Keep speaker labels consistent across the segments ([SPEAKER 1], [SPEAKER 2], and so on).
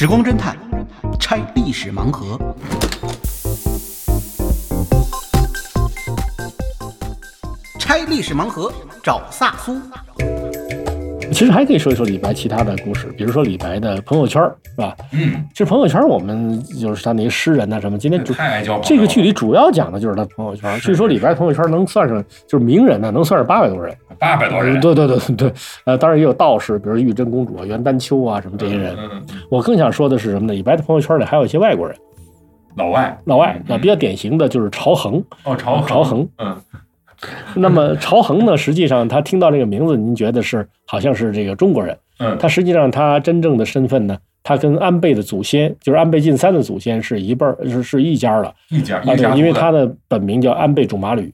[SPEAKER 1] 时光侦探拆历史盲盒。拆历史盲盒，找萨苏。
[SPEAKER 2] 其实还可以说一说李白其他的故事，比如说李白的朋友圈，是吧？
[SPEAKER 3] 嗯，
[SPEAKER 2] 其实朋友圈我们就是他那些诗人呐、什么，今天主
[SPEAKER 3] 太爱交朋友
[SPEAKER 2] 这个剧里主要讲的就是他朋友圈。据说李白朋友圈能算上就是名人呢，能算是八百多人。
[SPEAKER 3] 八百多人，
[SPEAKER 2] 对对对对 对，呃，当然也有道士，比如玉真公主啊、袁丹丘啊什么这些人。
[SPEAKER 3] 嗯，嗯嗯。
[SPEAKER 2] 我更想说的是什么呢？李白的朋友圈里还有一些外国人，
[SPEAKER 3] 老外，
[SPEAKER 2] 老外
[SPEAKER 3] 嗯
[SPEAKER 2] 啊，比较典型的就是朝衡。
[SPEAKER 3] 哦，朝
[SPEAKER 2] 朝衡，
[SPEAKER 3] 嗯，
[SPEAKER 2] 那么朝衡呢，实际上他听到这个名字，您觉得是好像是这个中国人，
[SPEAKER 3] 嗯，
[SPEAKER 2] 他实际上他真正的身份呢，他跟安倍的祖先，就是安倍晋三的祖先是一辈儿，是是一家的
[SPEAKER 3] 一家
[SPEAKER 2] 啊。对，因为
[SPEAKER 3] 一家族的。
[SPEAKER 2] 他的本名叫安倍种马吕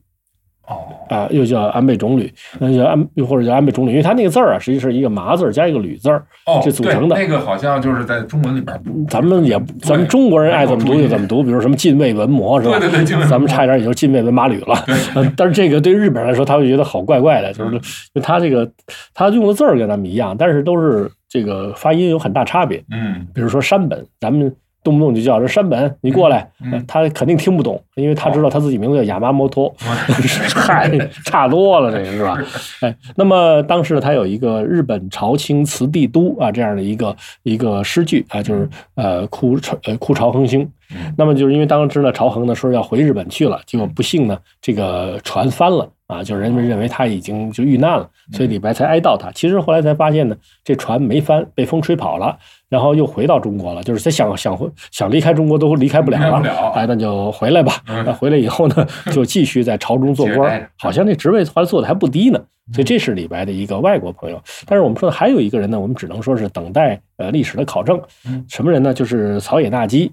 [SPEAKER 3] 哦，
[SPEAKER 2] 啊，又叫安倍种吕，那叫安又或者叫安倍种吕，因为他那个字儿啊，实际是一个麻字儿加一个吕字儿，
[SPEAKER 3] 哦，
[SPEAKER 2] 这组成的
[SPEAKER 3] 对那个好像就是在中文里边，
[SPEAKER 2] 咱们也咱们中国人爱怎么读就怎么读，比如什么近卫文磨是吧？
[SPEAKER 3] 对对对
[SPEAKER 2] 咱们差一点也就近卫文马吕了。嗯但是这个对日本人来说，他会觉得好怪怪的，就是
[SPEAKER 3] 嗯
[SPEAKER 2] 就他这个他用的字儿跟咱们一样，但是都是这个发音有很大差别。
[SPEAKER 3] 嗯，
[SPEAKER 2] 比如说山本，咱们动不动就叫人山本，你过来，他肯定听不懂，因为他知道他自己名字叫亚麻摩托。
[SPEAKER 3] 嗯
[SPEAKER 2] 嗨，差多了，这个是吧？哎，那么当时他有一个日本朝清词帝都啊这样的一个一个诗句啊，就是呃哭朝呃哭朝恒星
[SPEAKER 3] 嗯。
[SPEAKER 2] 那么就是因为当时呢朝恒呢说要回日本去了，结果不幸呢这个船翻了啊，就是人们认为他已经就遇难了，所以李白才哀悼他。其实后来才发现呢，这船没翻，被风吹跑了，然后又回到中国了，就是他想想回想离开中国都离开不了了哎，那就回来吧。
[SPEAKER 3] 嗯
[SPEAKER 2] 那回来以后呢，就继续在朝中做官好像这职位后来做的还不低呢。所以这是李白的一个外国朋友。但是我们说的还有一个人呢，我们只能说是等待呃历史的考证
[SPEAKER 3] 嗯。
[SPEAKER 2] 什么人呢？就是草野纳基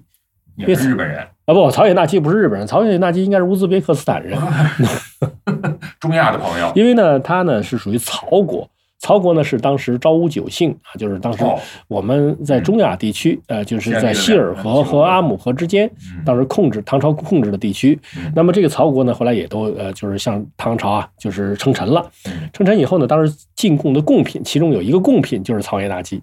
[SPEAKER 3] 也是日本人，
[SPEAKER 2] 啊，不，草野纳基不是日本人，草野纳基应该是乌兹别克斯坦人
[SPEAKER 3] 中亚的朋友，
[SPEAKER 2] 因为呢，他呢是属于曹国。曹国呢是当时昭武九姓啊，就是当时
[SPEAKER 3] 哦
[SPEAKER 2] 我们在中亚地区，呃，就是在希尔河
[SPEAKER 3] 嗯
[SPEAKER 2] 和阿姆河之间，
[SPEAKER 3] 嗯
[SPEAKER 2] 当时控制唐朝控制的地区
[SPEAKER 3] 嗯。
[SPEAKER 2] 那么这个曹国呢，后来也都呃，就是向唐朝啊，就是称臣了。
[SPEAKER 3] 嗯
[SPEAKER 2] 称臣以后呢，当时进贡的贡品，其中有一个贡品就是草野纳基。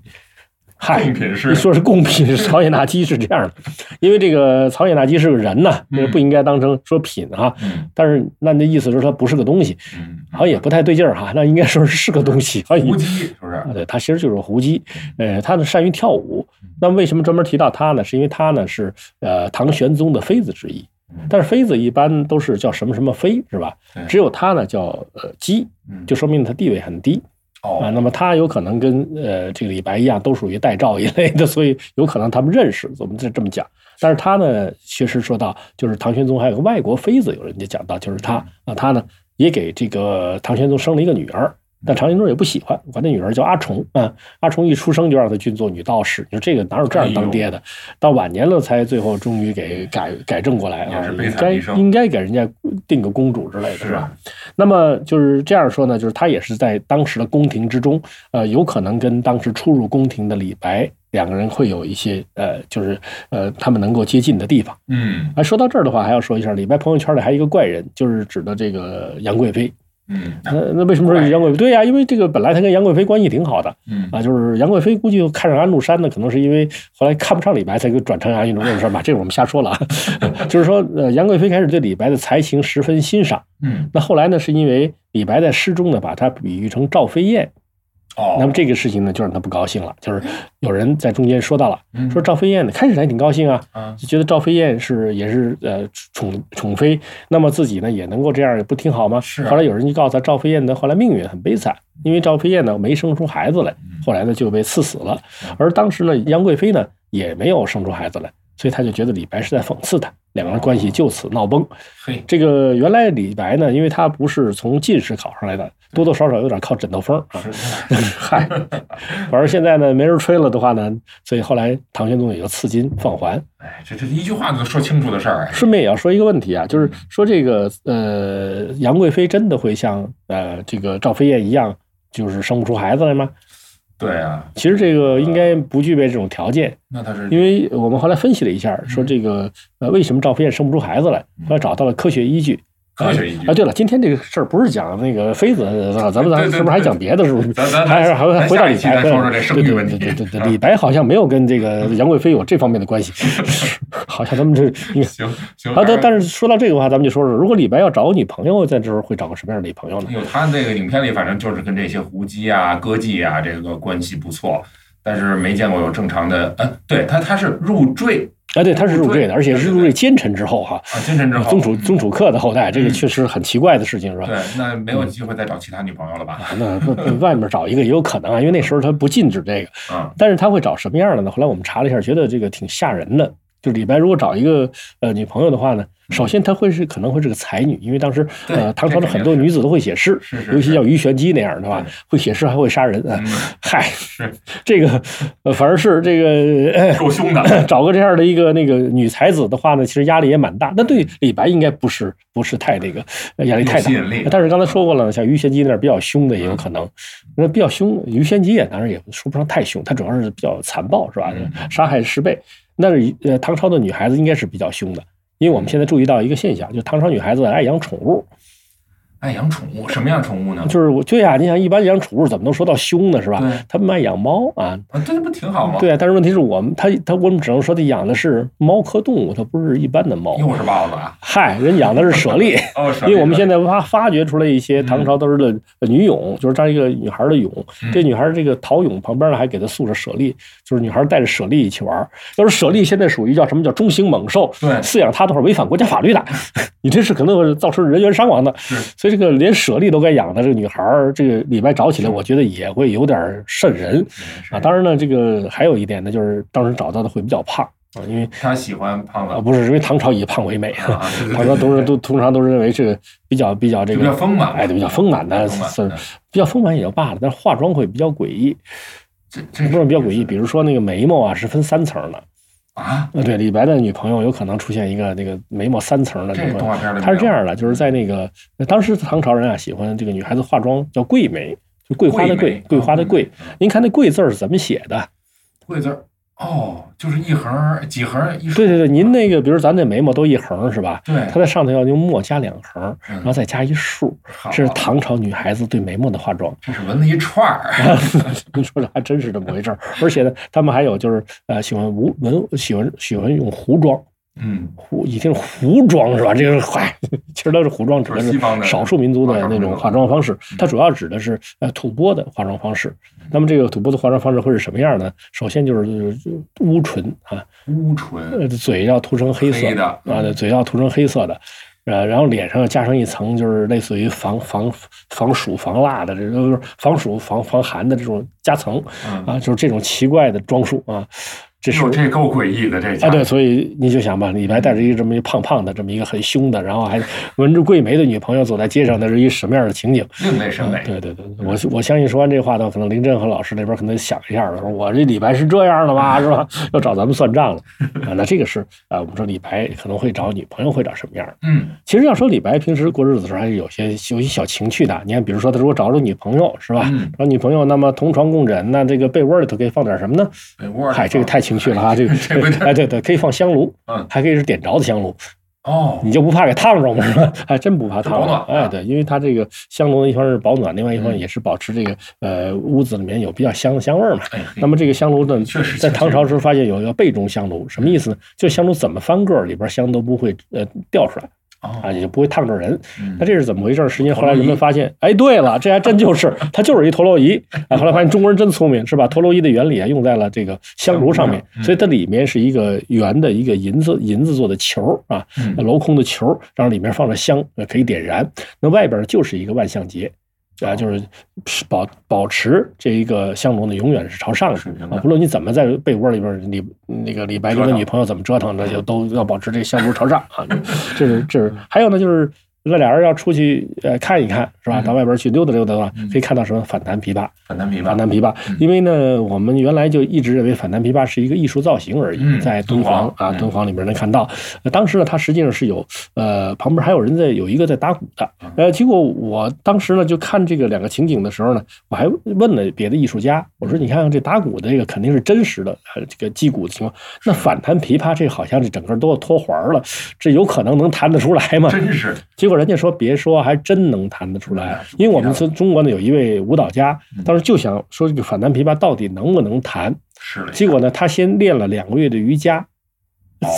[SPEAKER 2] 嗨，
[SPEAKER 3] 贡品是
[SPEAKER 2] 你说是贡品，曹野纳基是这样的，因为这个曹野纳基是个人呐，不应该当成说品啊。
[SPEAKER 3] 嗯
[SPEAKER 2] 但是那那意思是它不是个东西，
[SPEAKER 3] 嗯，
[SPEAKER 2] 好像也不太对劲儿哈。那应该说是个东西，
[SPEAKER 3] 胡姬是不是？
[SPEAKER 2] 啊，对，他其实就是个胡姬，呃，他呢善于跳舞。那为什么专门提到他呢？是因为他呢是呃唐玄宗的妃子之一
[SPEAKER 3] 嗯，
[SPEAKER 2] 但是妃子一般都是叫什么什么妃，是吧？只有他呢叫呃姬，
[SPEAKER 3] 嗯
[SPEAKER 2] 就说明他地位很低啊。
[SPEAKER 3] 哦，
[SPEAKER 2] 那么他有可能跟呃这个李白一样，都属于代诏一类的，所以有可能他们认识，我们就这么讲。但是他呢，确实说到，就是唐玄宗还有个外国妃子，有人家讲到，就是他啊，他呢也给这个唐玄宗生了一个女儿，但唐玄宗也不喜欢，管那女儿叫阿崇啊。阿崇一出生就让他去做女道士，你说这个哪有这样当爹的？到晚年了才最后终于给改改正过来啊应该应该给人家定个公主之类的，
[SPEAKER 3] 是
[SPEAKER 2] 是吧？那么就是这样说呢，就是他也是在当时的宫廷之中，呃，有可能跟当时初入宫廷的李白两个人会有一些呃，就是呃，他们能够接近的地方。
[SPEAKER 3] 嗯
[SPEAKER 2] 啊，说到这儿的话，还要说一下，李白朋友圈里还有一个怪人，就是指的这个杨贵妃。
[SPEAKER 3] 嗯。
[SPEAKER 2] 那那为什么说杨贵妃？对呀、因为这个本来他跟杨贵妃关系挺好的。
[SPEAKER 3] 嗯。
[SPEAKER 2] 啊，就是杨贵妃估计看上安禄山呢，可能是因为后来看不上李白才给转成安禄山吧，这个我们瞎说了啊。就是说，呃，杨贵妃开始对李白的才情十分欣赏，
[SPEAKER 3] 嗯。
[SPEAKER 2] 那后来呢，是因为李白在诗中呢把他比喻成赵飞燕，
[SPEAKER 3] 哦，
[SPEAKER 2] 那么这个事情呢就让他不高兴了，就是有人在中间说到了，
[SPEAKER 3] 嗯。
[SPEAKER 2] 说赵飞燕呢开始还挺高兴啊，
[SPEAKER 3] 啊
[SPEAKER 2] 就觉得赵飞燕是也是呃宠宠妃，那么自己呢也能够这样，不挺好吗？
[SPEAKER 3] 是啊。
[SPEAKER 2] 后来有人就告诉他，赵飞燕呢后来命运很悲惨，因为赵飞燕呢没生出孩子来，
[SPEAKER 3] 嗯。
[SPEAKER 2] 后来呢就被赐死了。而当时呢杨贵妃呢也没有生出孩子来，所以他就觉得李白是在讽刺他，两个人关系就此闹崩。
[SPEAKER 3] 嘿，
[SPEAKER 2] 这个原来李白呢，因为他不是从进士考上来的，多多少少有点靠枕头风啊。
[SPEAKER 3] 是
[SPEAKER 2] 嗨，反正现在呢没人吹了的话呢，所以后来唐玄宗也就赐金放还。
[SPEAKER 3] 哎，这这一句话就说清楚的事儿哎，
[SPEAKER 2] 顺便也要说一个问题啊，就是说这个呃杨贵妃真的会像呃这个赵飞燕一样，就是生不出孩子来吗？
[SPEAKER 3] 对啊，
[SPEAKER 2] 其实这个应该不具备这种条件，
[SPEAKER 3] 那他是
[SPEAKER 2] 因为我们后来分析了一下，说这个呃为什么赵飞燕生不出孩子来，后来找到了科学依据。
[SPEAKER 3] 科学依据
[SPEAKER 2] 啊。对了，今天这个事儿不是讲那个妃子，咱们咱们是不是还讲别的？是不是？
[SPEAKER 3] 咱咱
[SPEAKER 2] 还是还还回到李白？
[SPEAKER 3] 说说这生育问题。
[SPEAKER 2] 对对对对，李白好像没有跟这个杨贵妃有这方面的关系，好像咱们这
[SPEAKER 3] 行行。
[SPEAKER 2] 啊，但但是说到这个话，咱们就说说，如果李白要找个女朋友，在这时候会找个什么样的女朋友呢？
[SPEAKER 3] 有他那个影片里，反正就是跟这些胡姬啊、歌妓啊，这个关系不错。但是没见过有正常的，嗯，对他他是入赘
[SPEAKER 2] 啊，对他是入赘的，而且是入赘奸臣之后哈
[SPEAKER 3] 啊，奸臣之后，
[SPEAKER 2] 宗主宗主客的后代，这个确实很奇怪的事情是吧？
[SPEAKER 3] 对，那没有机会再找其他女朋友了吧？
[SPEAKER 2] 那外面找一个也有可能啊，因为那时候他不禁止这个
[SPEAKER 3] 啊，
[SPEAKER 2] 但是他会找什么样的呢？后来我们查了一下，觉得这个挺吓人的。就李白如果找一个呃女朋友的话呢？首先，她会是可能会是个才女，因为当时呃唐朝的很多女子都会写诗，尤其像鱼玄机那样的话，会写诗还会杀人啊。嗨，这个呃反而是这个
[SPEAKER 3] 够凶的，
[SPEAKER 2] 找个这样的一个那个女才子的话呢，其实压力也蛮大。那对李白应该不是不是太那个压力太大。但是刚才说过了，像鱼玄机那样比较凶的也有可能，那比较凶，鱼玄机也当然也说不上太凶，他主要是比较残暴是吧？杀害十倍。那是呃唐朝的女孩子应该是比较凶的。因为我们现在注意到一个现象，就唐朝女孩子爱养宠物。
[SPEAKER 3] 爱养宠物，什么样宠物呢？
[SPEAKER 2] 就是我对呀，你想一般养宠物怎么能说到凶呢？是吧？他们爱养猫
[SPEAKER 3] 啊，这不挺好吗？
[SPEAKER 2] 对啊，但是问题是我们他他我们只能说他养的是猫科动物，它不是一般的猫。
[SPEAKER 3] 又是豹子啊？
[SPEAKER 2] 嗨，人养的是舍利。
[SPEAKER 3] 哦，
[SPEAKER 2] 因为我们现在发发掘出来一些唐朝都是的女俑，就是这样一个女孩的俑。这女孩这个陶俑旁边呢还给她塑着舍利，就是女孩带着舍利一起玩。要是舍利现在属于叫什么叫中型猛兽，
[SPEAKER 3] 对，
[SPEAKER 2] 饲养它的话违反国家法律的，你这是可能会造成人员伤亡的。所以。这个连舍利都该养的这个女孩儿，这个李白找起来，我觉得也会有点瘆人啊。当然呢，这个还有一点呢，就是当时找到的会比较胖啊，因为
[SPEAKER 3] 他喜欢胖子
[SPEAKER 2] 啊，不是因为唐朝以胖为美啊，唐朝都是都通常都认为是比较比较这个
[SPEAKER 3] 比较丰满，
[SPEAKER 2] 哎，比较丰满的，是比较丰满也就罢了，但是化妆会比较诡异，
[SPEAKER 3] 这这
[SPEAKER 2] 不是比较诡异，比如说那个眉毛啊是分三层的。
[SPEAKER 3] 啊，
[SPEAKER 2] 对，李白的女朋友有可能出现一个那个眉毛三层的女朋友，他是这样的，就是在那个当时唐朝人啊喜欢这个女孩子化妆叫桂眉，就桂花的桂，桂花的桂。您看那桂字是怎么写的？
[SPEAKER 3] 桂字。哦，就是一横几横一
[SPEAKER 2] 对对对，您那个，比如咱这眉毛都一横是吧？
[SPEAKER 3] 对，
[SPEAKER 2] 它在上头要用墨加两横，然后再加一竖，这是唐朝女孩子对眉毛的化妆。
[SPEAKER 3] 这是纹了一串儿，
[SPEAKER 2] 你说的还真是这么回事儿。而且呢，他们还有就是呃，喜欢无纹，喜欢喜欢用糊妆。
[SPEAKER 3] 嗯，
[SPEAKER 2] 胡一听胡妆是吧？这个嗨，其实都是胡妆，指的是少数民族的那种化妆方式。它主要指的是呃吐蕃的化妆方式。那么这个吐蕃的化妆方式会是什么样呢？首先就是乌唇啊，
[SPEAKER 3] 乌唇，
[SPEAKER 2] 嘴要涂成黑色
[SPEAKER 3] 的
[SPEAKER 2] 啊，嘴要涂成黑色的，呃，然后脸上要加上一层就是类似于防防防暑防辣的，这都是防暑防防寒的这种加层啊，就是这种奇怪的装束啊。这是
[SPEAKER 3] 这够诡异的，这
[SPEAKER 2] 啊对，所以你就想吧，李白带着一个这么一胖胖的，这么一个很凶的，然后还纹着桂梅的女朋友走在街上，那是一什么样的情景？
[SPEAKER 3] 另类审美。
[SPEAKER 2] 对对对，我我相信说完这话呢，可能林震和老师那边可能想一下了，说我这李白是这样的吗？是吧？要找咱们算账了啊？那这个是啊，我们说李白可能会找女朋友会找什么样？
[SPEAKER 3] 嗯，
[SPEAKER 2] 其实要说李白平时过日子的时候，还是有些有些小情趣的。你看，比如说他如果找着女朋友是吧？找女朋友，那么同床共枕，那这个被窝里头可以放点什么呢？
[SPEAKER 3] 被窝，
[SPEAKER 2] 嗨，这个太情绪了哈，这个。哎，对对，可以放香炉，
[SPEAKER 3] 嗯，
[SPEAKER 2] 还可以是点着的香炉，
[SPEAKER 3] 哦，
[SPEAKER 2] 你就不怕给烫着吗？是吧？还真不怕烫
[SPEAKER 3] 着。
[SPEAKER 2] 哎，对，因为它这个香炉的，一方是保暖，另外一方也是保持这个呃屋子里面有比较香的香味嘛。那么这个香炉呢，在唐朝时候发现有一个背中香炉，什么意思呢？就香炉怎么翻个里边香都不会呃掉出来。啊，也就不会烫着人。那这是怎么回事？实际上后来人们发现，哎，对了，这还真就是，它就是一陀螺仪。啊，后来发现中国人真聪明，是吧？陀螺仪的原理啊，用在了这个香炉上面，所以它里面是一个圆的一个银子银子做的球啊，镂空的球，然后里面放着香，可以点燃。那外边就是一个万向节。啊，就是保保持这一个香炉呢，永远是朝上的啊。不论你怎么在被窝里边，李那个李白跟他女朋友怎么折腾，那就都要保持这香炉朝上啊。这是这是还有呢，就是。那俩人要出去呃看一看是吧？到外边去溜达溜达的话，可以看到什么反弹琵琶？
[SPEAKER 3] 反弹琵琶，
[SPEAKER 2] 反弹琵琶。因为呢，我们原来就一直认为反弹琵琶是一个艺术造型而已，在敦煌啊，敦煌里边能看到。当时呢，它实际上是有呃旁边还有人在有一个在打鼓的。呃，结果我当时呢就看这个两个情景的时候呢，我还问了别的艺术家，我说你看看这打鼓的这个肯定是真实的，呃这个击鼓的情况。那反弹琵琶这好像这整个都要脱环了，这有可能能弹得出来吗？
[SPEAKER 3] 真是。
[SPEAKER 2] 结果人家说别说，还真能弹得出来因为我们从中国呢有一位舞蹈家
[SPEAKER 3] 嗯，
[SPEAKER 2] 当时就想说这个反弹琵琶到底能不能弹，
[SPEAKER 3] 是，
[SPEAKER 2] 结果呢他先练了两个月的瑜伽。
[SPEAKER 3] 哦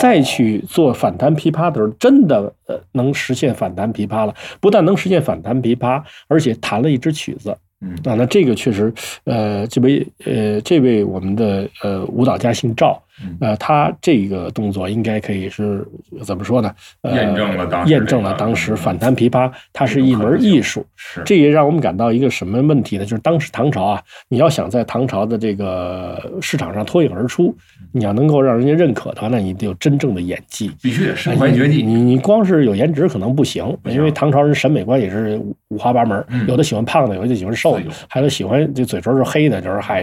[SPEAKER 2] 再去做反弹琵琶的时候，真的呃能实现反弹琵琶了。不但能实现反弹琵琶，而且弹了一支曲子。
[SPEAKER 3] 嗯
[SPEAKER 2] 啊，那这个确实，呃，这位呃，这位我们的呃舞蹈家姓赵
[SPEAKER 3] 嗯，
[SPEAKER 2] 呃，他这个动作应该可以是怎么说呢？呃、
[SPEAKER 3] 验证了当时
[SPEAKER 2] 验证了当时
[SPEAKER 3] 嗯
[SPEAKER 2] 反弹琵琶它是一门艺术。
[SPEAKER 3] 是。
[SPEAKER 2] 这也让我们感到一个什么问题呢？就是当时唐朝啊，你要想在唐朝的这个市场上脱颖而出，你要能够让人家认可的话，那你得有真正的演技。
[SPEAKER 3] 必须得身怀绝技。
[SPEAKER 2] 你你光是有颜值可能不行，因为唐朝人审美观也是五五花八门，
[SPEAKER 3] 嗯。
[SPEAKER 2] 有的喜欢胖的，有的喜欢瘦的，还有喜欢这嘴唇是黑的，就是还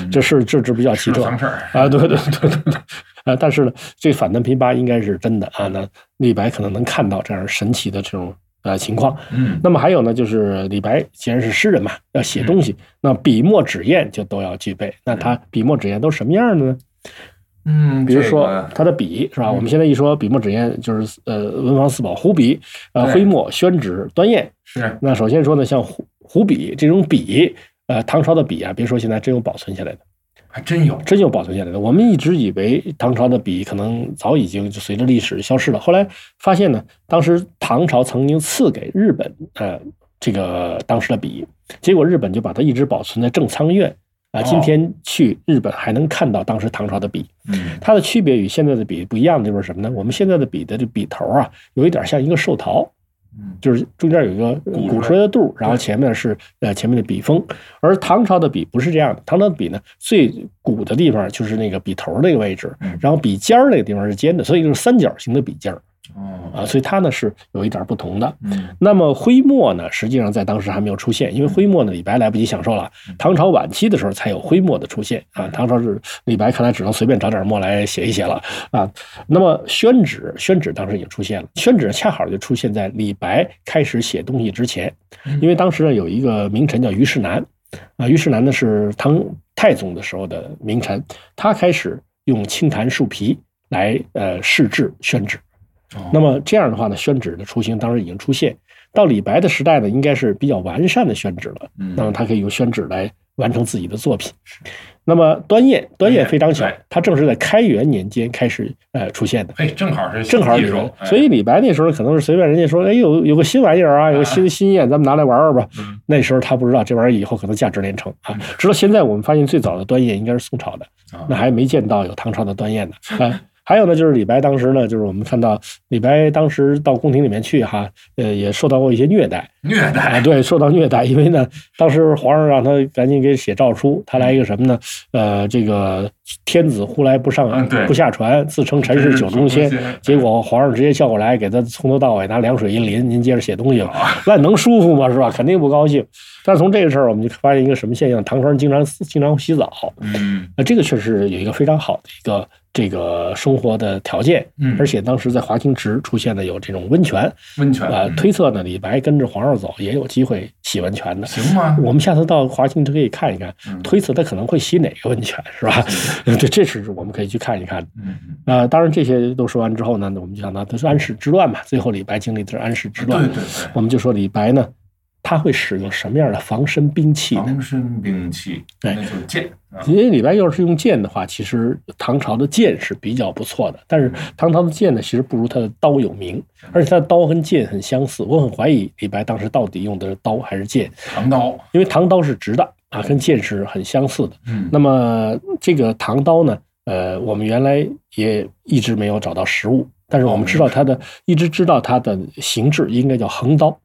[SPEAKER 3] 嗯。
[SPEAKER 2] 这是这这比较奇特啊，对对对，啊，但是呢，这反弹琵琶应该是真的啊，那李白可能能看到这样神奇的这种呃情况。
[SPEAKER 3] 嗯，
[SPEAKER 2] 那么还有呢，就是李白既然是诗人嘛，要写东西，那笔墨纸砚就都要具备。那他笔墨纸砚都什么样的呢？
[SPEAKER 3] 嗯，
[SPEAKER 2] 比如说他的笔是吧？
[SPEAKER 3] 嗯
[SPEAKER 2] 我们现在一说笔墨纸砚，就是呃文房四宝：湖笔、呃
[SPEAKER 3] 对
[SPEAKER 2] 徽墨、宣纸、端砚。
[SPEAKER 3] 是
[SPEAKER 2] 那首先说呢，像湖湖笔这种笔，呃，唐朝的笔啊，别说现在真有保存下来的，
[SPEAKER 3] 还真有，
[SPEAKER 2] 真有保存下来的。我们一直以为唐朝的笔可能早已经就随着历史消失了，后来发现呢，当时唐朝曾经赐给日本呃这个当时的笔，结果日本就把它一直保存在正仓院啊。
[SPEAKER 3] 哦
[SPEAKER 2] 今天去日本还能看到当时唐朝的笔。
[SPEAKER 3] 嗯
[SPEAKER 2] 它的区别与现在的笔不一样的地方是什么呢？我们现在的笔的这笔头啊，有一点像一个寿桃，
[SPEAKER 3] 嗯
[SPEAKER 2] 就是中间有一个
[SPEAKER 3] 鼓
[SPEAKER 2] 鼓出来的肚，然后前面是呃前面的笔锋。而唐朝的笔不是这样的，唐朝的笔呢，最鼓的地方就是那个笔头那个位置
[SPEAKER 3] 嗯，
[SPEAKER 2] 然后笔尖儿那个地方是尖的，所以就是三角形的笔尖儿
[SPEAKER 3] 哦
[SPEAKER 2] 啊，所以它呢是有一点不同的。
[SPEAKER 3] 嗯
[SPEAKER 2] 那么徽墨呢，实际上在当时还没有出现，因为徽墨呢，李白来不及享受了
[SPEAKER 3] 嗯。
[SPEAKER 2] 唐朝晚期的时候才有徽墨的出现啊。唐朝是李白看来只能随便找点墨来写一写了啊。那么宣纸，宣纸当时已经出现了，宣纸恰好就出现在李白开始写东西之前，因为当时呢有一个名臣叫虞世南啊，虞世南呢是唐太宗的时候的名臣，他开始用青檀树皮来呃试制宣纸。
[SPEAKER 3] 哦
[SPEAKER 2] 那么这样的话呢，宣纸的雏形当时已经出现。到李白的时代呢，应该是比较完善的宣纸了。
[SPEAKER 3] 嗯
[SPEAKER 2] 那么他可以用宣纸来完成自己的作品。那么端砚，端砚非常
[SPEAKER 3] 巧，
[SPEAKER 2] 它正是在开元年间开始呃出现的。
[SPEAKER 3] 哎，正好是
[SPEAKER 2] 正好李白
[SPEAKER 3] 技术，，哎
[SPEAKER 2] 所以李白那时候可能是随便人家说，哎，有有个新玩意儿啊，有个新新砚，咱们拿来玩玩吧。
[SPEAKER 3] 嗯
[SPEAKER 2] 那时候他不知道这玩意儿以后可能价值连城啊
[SPEAKER 3] 嗯。
[SPEAKER 2] 直到现在，我们发现最早的端砚应该是宋朝的，
[SPEAKER 3] 啊
[SPEAKER 2] 那还没见到有唐朝的端砚呢。啊，还有呢，就是李白当时呢，就是我们看到李白当时到宫廷里面去哈，呃，也受到过一些虐待，
[SPEAKER 3] 虐待，
[SPEAKER 2] 对，受到虐待，因为呢，当时皇上让他赶紧给写诏书，他来一个什么呢？呃，这个天子呼来不上
[SPEAKER 3] 嗯
[SPEAKER 2] 不下船，自称臣是酒中仙。结果皇上直接叫过来，给他从头到尾拿凉水一淋，您接着写东西吧。那能舒服吗？是吧？肯定不高兴。但是从这个事儿，我们就发现一个什么现象？唐朝人经常经常洗澡，
[SPEAKER 3] 嗯
[SPEAKER 2] 那这个确实有一个非常好的一个这个生活的条件。
[SPEAKER 3] 嗯，
[SPEAKER 2] 而且当时在华清池出现的有这种温泉，
[SPEAKER 3] 温泉
[SPEAKER 2] 啊，
[SPEAKER 3] 嗯
[SPEAKER 2] 推测呢，李白跟着皇上走也有机会洗温泉的。
[SPEAKER 3] 行吗？
[SPEAKER 2] 我们下次到华清池可以看一看，
[SPEAKER 3] 嗯
[SPEAKER 2] 推测他可能会洗哪个温泉，是吧？这这是我们可以去看一看啊，当然这些都说完之后呢，我们就想到他是安史之乱嘛，最后李白经历的是安史之乱。
[SPEAKER 3] 对对对，
[SPEAKER 2] 我们就说李白呢，他会使用什么样的防身兵器呢？
[SPEAKER 3] 防身兵器，
[SPEAKER 2] 对
[SPEAKER 3] 那就是剑啊，
[SPEAKER 2] 因为李白要是用剑的话，其实唐朝的剑是比较不错的，但是唐朝的剑呢，其实不如他的刀有名，而且他的刀跟剑很相似。我很怀疑李白当时到底用的是刀还是剑，
[SPEAKER 3] 唐刀，
[SPEAKER 2] 因为唐刀是直的啊，跟剑是很相似的。
[SPEAKER 3] 嗯，
[SPEAKER 2] 那么这个唐刀呢，呃，我们原来也一直没有找到实物，但是我们知道它的，一直知道它的形制应该叫横刀。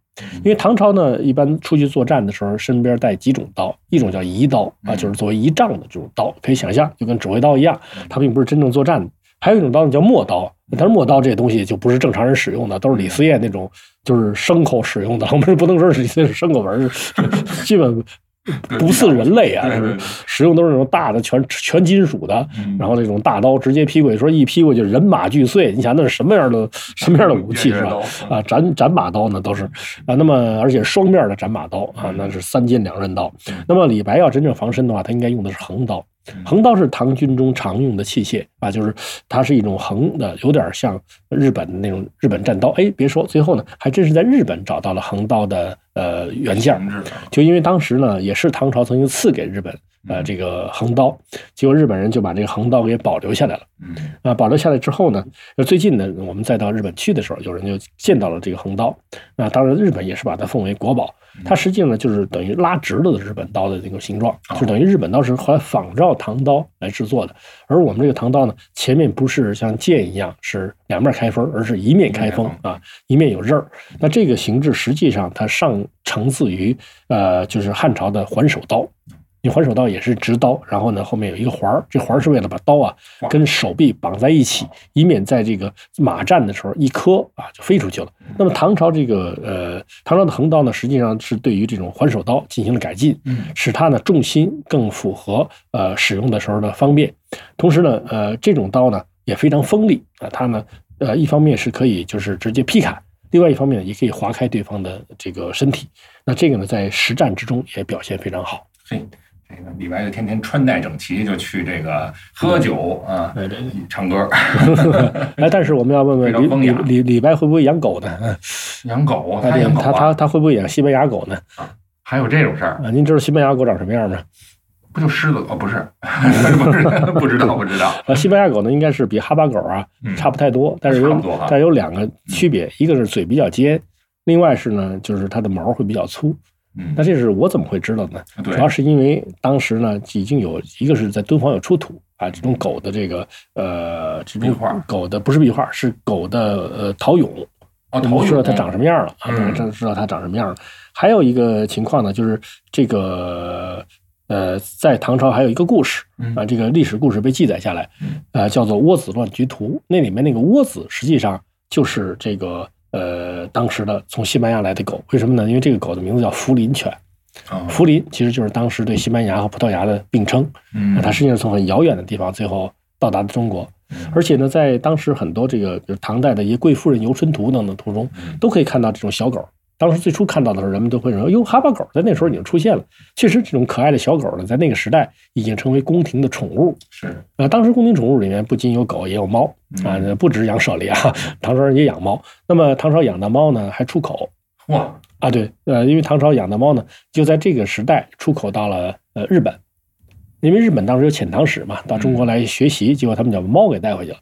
[SPEAKER 2] 因为唐朝呢，一般出去作战的时候，身边带几种刀，一种叫仪刀啊，
[SPEAKER 3] 嗯
[SPEAKER 2] 就是作为仪仗的这种刀，可以想象就跟指挥刀一样，它并不是真正作战的。还有一种刀呢叫陌刀，但是陌刀这东西就不是正常人使用的，都是李思业那种就是牲口使用的。我们是不能说是李思业是牲口文，基本不似人类啊，就是使用都是那种大的全全金属的，
[SPEAKER 3] 嗯
[SPEAKER 2] 然后那种大刀直接劈过去，说一劈过去人马俱碎。你想那是什么样的什么样的武器是吧？啊，斩斩马刀呢都是啊，那么而且双面的斩马刀啊，那是三尖两刃刀。那么李白要真正防身的话，他应该用的是横刀。横刀是唐军中常用的器械啊，就是它是一种横的，有点像日本的那种日本战刀。哎，别说，最后呢，还真是在日本找到了横刀的呃原件就因为当时呢，也是唐朝曾经赐给日本呃这个横刀，结果日本人就把这个横刀给保留下来了。
[SPEAKER 3] 嗯
[SPEAKER 2] 啊，保留下来之后呢，呃最近呢，我们再到日本去的时候，有人就见到了这个横刀。那当然，日本也是把它奉为国宝。它实际上呢，就是等于拉直了的日本刀的这个形状，就等于日本刀是后来仿照唐刀来制作的。而我们这个唐刀呢，前面不是像剑一样是两面开锋，而是一面开锋啊，一面有刃儿。那这个形制实际上它上承自于呃，就是汉朝的环首刀。你环手刀也是直刀，然后呢后面有一个环儿，这环儿是为了把刀啊跟手臂绑在一起，以免在这个马战的时候一磕啊就飞出去了。那么唐朝这个呃唐朝的横刀呢，实际上是对于这种环手刀进行了改进，
[SPEAKER 3] 嗯
[SPEAKER 2] 使它呢重心更符合呃使用的时候的方便。同时呢，呃这种刀呢也非常锋利啊，它呢呃一方面是可以就是直接劈砍。另外一方面也可以划开对方的这个身体，那这个呢，在实战之中也表现非常好。
[SPEAKER 3] 嘿，这个李白就天天穿戴整齐，就去这个喝酒啊，
[SPEAKER 2] 对对对
[SPEAKER 3] 唱歌，
[SPEAKER 2] 哎，但是我们要问问李李李李白会不会养狗呢？嗯
[SPEAKER 3] 养狗，
[SPEAKER 2] 他
[SPEAKER 3] 他养狗
[SPEAKER 2] 他他
[SPEAKER 3] 啊，
[SPEAKER 2] 他会不会养西班牙狗呢？
[SPEAKER 3] 啊还有这种事儿，
[SPEAKER 2] 啊，您知道西班牙狗长什么样吗？
[SPEAKER 3] 不就狮子？哦，不是，不是，不知道，不知道。
[SPEAKER 2] 啊，西班牙狗呢，应该是比哈巴狗啊
[SPEAKER 3] 嗯
[SPEAKER 2] 差不太多，但是有但有两个区别，一个是嘴比较尖，另外是呢，就是它的毛会比较粗。
[SPEAKER 3] 嗯。
[SPEAKER 2] 那，这是我怎么会知道呢？主要是因为当时呢，已经有一个是在敦煌有出土啊，这种狗的这个呃，这种
[SPEAKER 3] 壁画。
[SPEAKER 2] 狗的不是壁画，是狗的呃陶俑，
[SPEAKER 3] 哦，陶
[SPEAKER 2] 俑知道它长什么样了啊，
[SPEAKER 3] 嗯。
[SPEAKER 2] 知知道它长什么样了。还有一个情况呢，就是这个呃，在唐朝还有一个故事
[SPEAKER 3] 嗯。
[SPEAKER 2] 啊，这个历史故事被记载下来
[SPEAKER 3] 嗯，
[SPEAKER 2] 呃，叫做《窝子乱局图》。那里面那个窝子实际上就是这个呃当时的从西班牙来的狗。为什么呢？因为这个狗的名字叫福林犬，
[SPEAKER 3] 哦
[SPEAKER 2] 福林其实就是当时对西班牙和葡萄牙的并称。
[SPEAKER 3] 嗯
[SPEAKER 2] 啊，它实际上从很遥远的地方最后到达的中国。
[SPEAKER 3] 嗯
[SPEAKER 2] 而且呢，在当时很多这个比如唐代的一些贵妇人游春图等等图中，
[SPEAKER 3] 嗯
[SPEAKER 2] 都可以看到这种小狗。当时最初看到的时候，人们都会说：“哟，哈巴狗在那时候已经出现了。”确实，这种可爱的小狗呢，在那个时代已经成为宫廷的宠物。
[SPEAKER 3] 是
[SPEAKER 2] 呃，当时宫廷宠物里面不仅有狗，也有猫啊，
[SPEAKER 3] 嗯
[SPEAKER 2] 不止养舍利啊，唐朝人也养猫。那么唐朝养的猫呢，还出口
[SPEAKER 3] 哇，
[SPEAKER 2] 啊，对，呃，因为唐朝养的猫呢，就在这个时代出口到了呃日本，因为日本当时有遣唐使嘛，到中国来学习，结果他们把猫给带回去了。